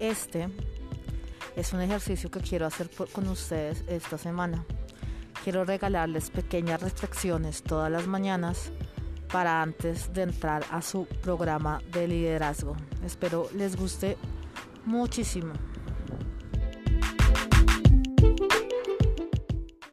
este es un ejercicio que quiero hacer con ustedes esta semana. Quiero regalarles pequeñas reflexiones todas las mañanas para antes de entrar a su programa de liderazgo. Espero les guste muchísimo.